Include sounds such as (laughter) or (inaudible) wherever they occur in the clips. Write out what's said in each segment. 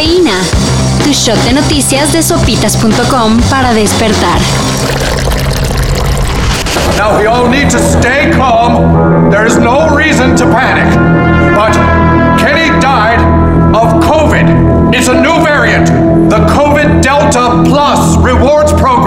Cafeína. Tu shot de noticias de sopitas.com para despertar. Now we all need to stay calm. There is no reason to panic. But Kenny died of COVID. It's a new variant, the COVID Delta Plus Rewards Program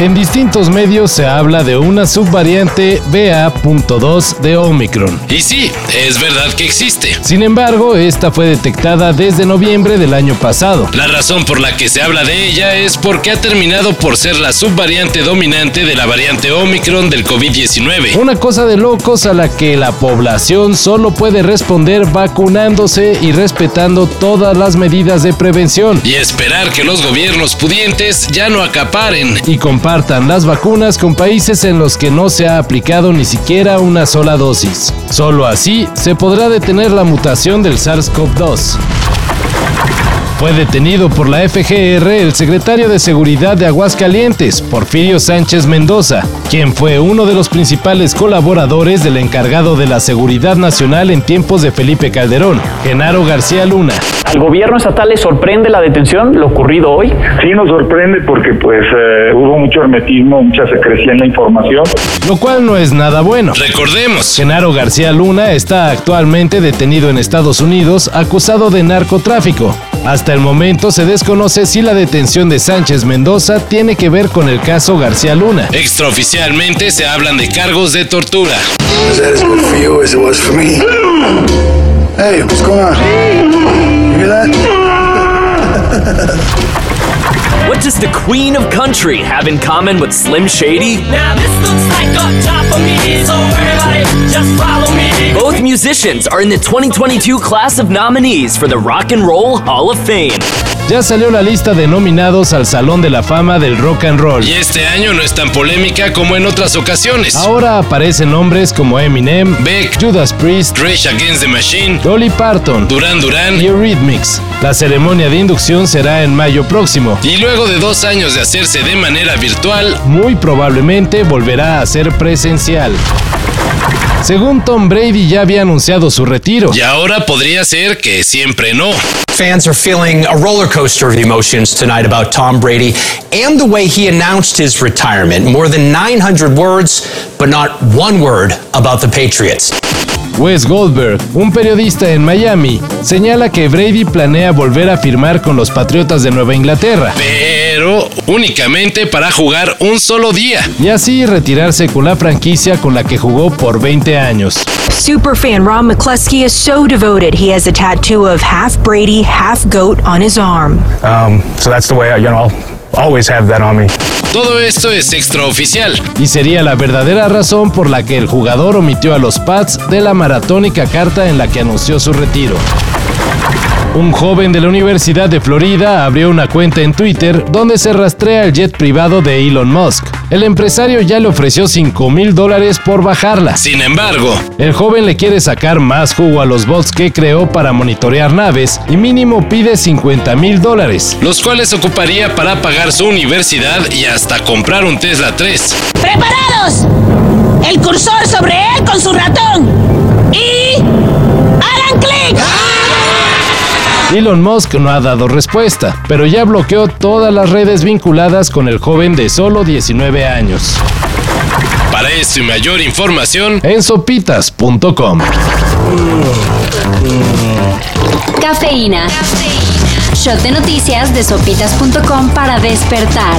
En distintos medios se habla de una subvariante BA.2 de Omicron. Y sí, es verdad que existe. Sin embargo, esta fue detectada desde noviembre del año pasado. La razón por la que se habla de ella es porque ha terminado por ser la subvariante dominante de la variante Omicron del COVID-19. Una cosa de locos a la que la población solo puede responder vacunándose y respetando todas las medidas de prevención. Y esperar que los gobiernos pudientes ya no acaparen y compartan las vacunas con países en los que no se ha aplicado ni siquiera una sola dosis. Solo así se podrá detener la mutación del SARS-CoV-2. Fue detenido por la FGR el secretario de Seguridad de Aguascalientes, Porfirio Sánchez Mendoza, quien fue uno de los principales colaboradores del encargado de la Seguridad Nacional en tiempos de Felipe Calderón, Genaro García Luna. ¿Al gobierno estatal le sorprende la detención, lo ocurrido hoy? Sí, nos sorprende porque pues eh, hubo mucho hermetismo, mucha secrecía en la información. Lo cual no es nada bueno. Recordemos, Genaro García Luna está actualmente detenido en Estados Unidos acusado de narcotráfico. Hasta el momento se desconoce si la detención de Sánchez Mendoza tiene que ver con el caso García Luna. Extraoficialmente se hablan de cargos de tortura. Hey, what's going on? You hear that? (laughs) What does the Queen of Country have in common with Slim Shady? Now this looks like on top of me, so everybody just follow me. Both musicians are in the 2022 class of nominees for the Rock and Roll Hall of Fame. Ya salió la lista de nominados al Salón de la Fama del Rock and Roll. Y este año no es tan polémica como en otras ocasiones. Ahora aparecen nombres como Eminem, Beck, Judas Priest, Rage Against the Machine, Dolly Parton, Duran Duran y Eurythmics. La ceremonia de inducción será en mayo próximo. Y luego de dos años de hacerse de manera virtual, muy probablemente volverá a ser presencial. Según Tom Brady ya había anunciado su retiro. Y ahora podría ser que siempre no. Fans are feeling a roller coaster of emotions tonight about Tom Brady and the way he announced his retirement. More than 900 words, but not one word about the Patriots. Wes Goldberg, un periodista en Miami, señala que Brady planea volver a firmar con los Patriotas de Nueva Inglaterra. Pero únicamente para jugar un solo día. Y así retirarse con la franquicia con la que jugó por 20 años. Superfan Ron McCluskey is so devoted he has a tattoo of half Brady, half goat on his arm. Um, so that's the way I, you know, I'll always have that on me. Todo esto es extraoficial. Y sería la verdadera razón por la que el jugador omitió a los Pats de la maratónica carta en la que anunció su retiro. Un joven de la Universidad de Florida abrió una cuenta en Twitter donde se rastrea el jet privado de Elon Musk. El empresario ya le ofreció 5 mil dólares por bajarla. Sin embargo, el joven le quiere sacar más jugo a los bots que creó para monitorear naves y mínimo pide 50 mil dólares. Los cuales ocuparía para pagar su universidad y hasta comprar un Tesla 3. ¡Preparados! El cursor sobre él con su ratón. Y... Elon Musk no ha dado respuesta, pero ya bloqueó todas las redes vinculadas con el joven de solo 19 años. Para esto y mayor información en sopitas.com. Cafeína. Shot de noticias de sopitas.com para despertar.